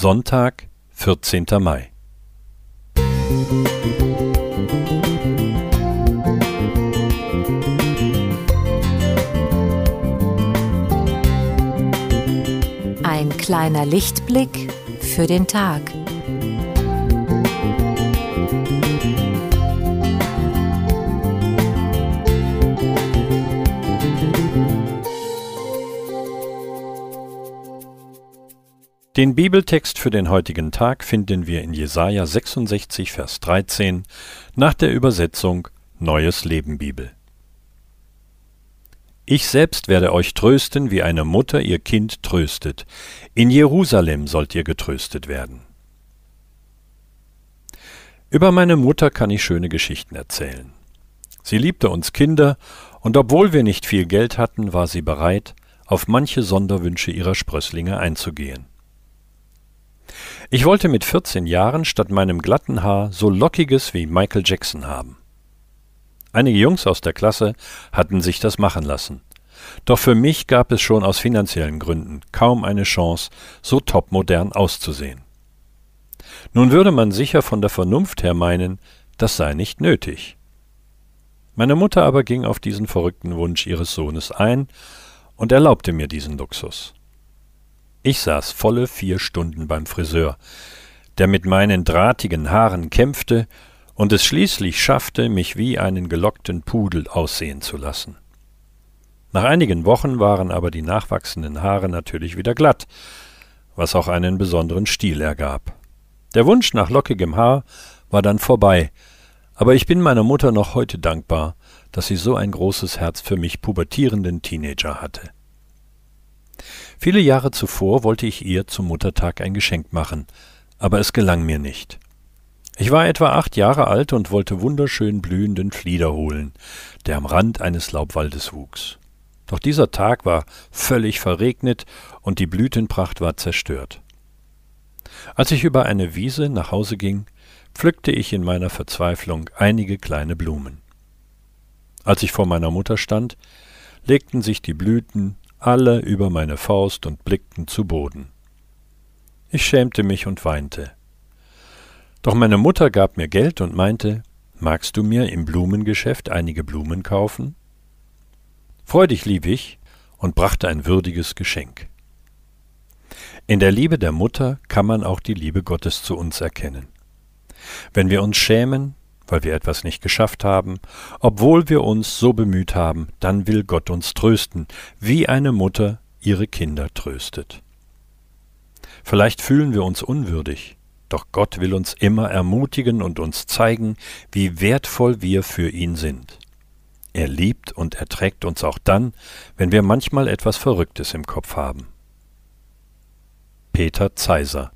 Sonntag, 14. Mai. Ein kleiner Lichtblick für den Tag. Den Bibeltext für den heutigen Tag finden wir in Jesaja 66, Vers 13 nach der Übersetzung Neues Leben Bibel. Ich selbst werde euch trösten, wie eine Mutter ihr Kind tröstet. In Jerusalem sollt ihr getröstet werden. Über meine Mutter kann ich schöne Geschichten erzählen. Sie liebte uns Kinder, und obwohl wir nicht viel Geld hatten, war sie bereit, auf manche Sonderwünsche ihrer Sprösslinge einzugehen. Ich wollte mit 14 Jahren statt meinem glatten Haar so lockiges wie Michael Jackson haben. Einige Jungs aus der Klasse hatten sich das machen lassen. Doch für mich gab es schon aus finanziellen Gründen kaum eine Chance, so topmodern auszusehen. Nun würde man sicher von der Vernunft her meinen, das sei nicht nötig. Meine Mutter aber ging auf diesen verrückten Wunsch ihres Sohnes ein und erlaubte mir diesen Luxus. Ich saß volle vier Stunden beim Friseur, der mit meinen drahtigen Haaren kämpfte und es schließlich schaffte, mich wie einen gelockten Pudel aussehen zu lassen. Nach einigen Wochen waren aber die nachwachsenden Haare natürlich wieder glatt, was auch einen besonderen Stil ergab. Der Wunsch nach lockigem Haar war dann vorbei, aber ich bin meiner Mutter noch heute dankbar, dass sie so ein großes Herz für mich pubertierenden Teenager hatte. Viele Jahre zuvor wollte ich ihr zum Muttertag ein Geschenk machen, aber es gelang mir nicht. Ich war etwa acht Jahre alt und wollte wunderschön blühenden Flieder holen, der am Rand eines Laubwaldes wuchs. Doch dieser Tag war völlig verregnet und die Blütenpracht war zerstört. Als ich über eine Wiese nach Hause ging, pflückte ich in meiner Verzweiflung einige kleine Blumen. Als ich vor meiner Mutter stand, legten sich die Blüten alle über meine Faust und blickten zu Boden. Ich schämte mich und weinte. Doch meine Mutter gab mir Geld und meinte, magst du mir im Blumengeschäft einige Blumen kaufen? Freudig lieb ich und brachte ein würdiges Geschenk. In der Liebe der Mutter kann man auch die Liebe Gottes zu uns erkennen. Wenn wir uns schämen, weil wir etwas nicht geschafft haben, obwohl wir uns so bemüht haben, dann will Gott uns trösten, wie eine Mutter ihre Kinder tröstet. Vielleicht fühlen wir uns unwürdig, doch Gott will uns immer ermutigen und uns zeigen, wie wertvoll wir für ihn sind. Er liebt und erträgt uns auch dann, wenn wir manchmal etwas Verrücktes im Kopf haben. Peter Zeiser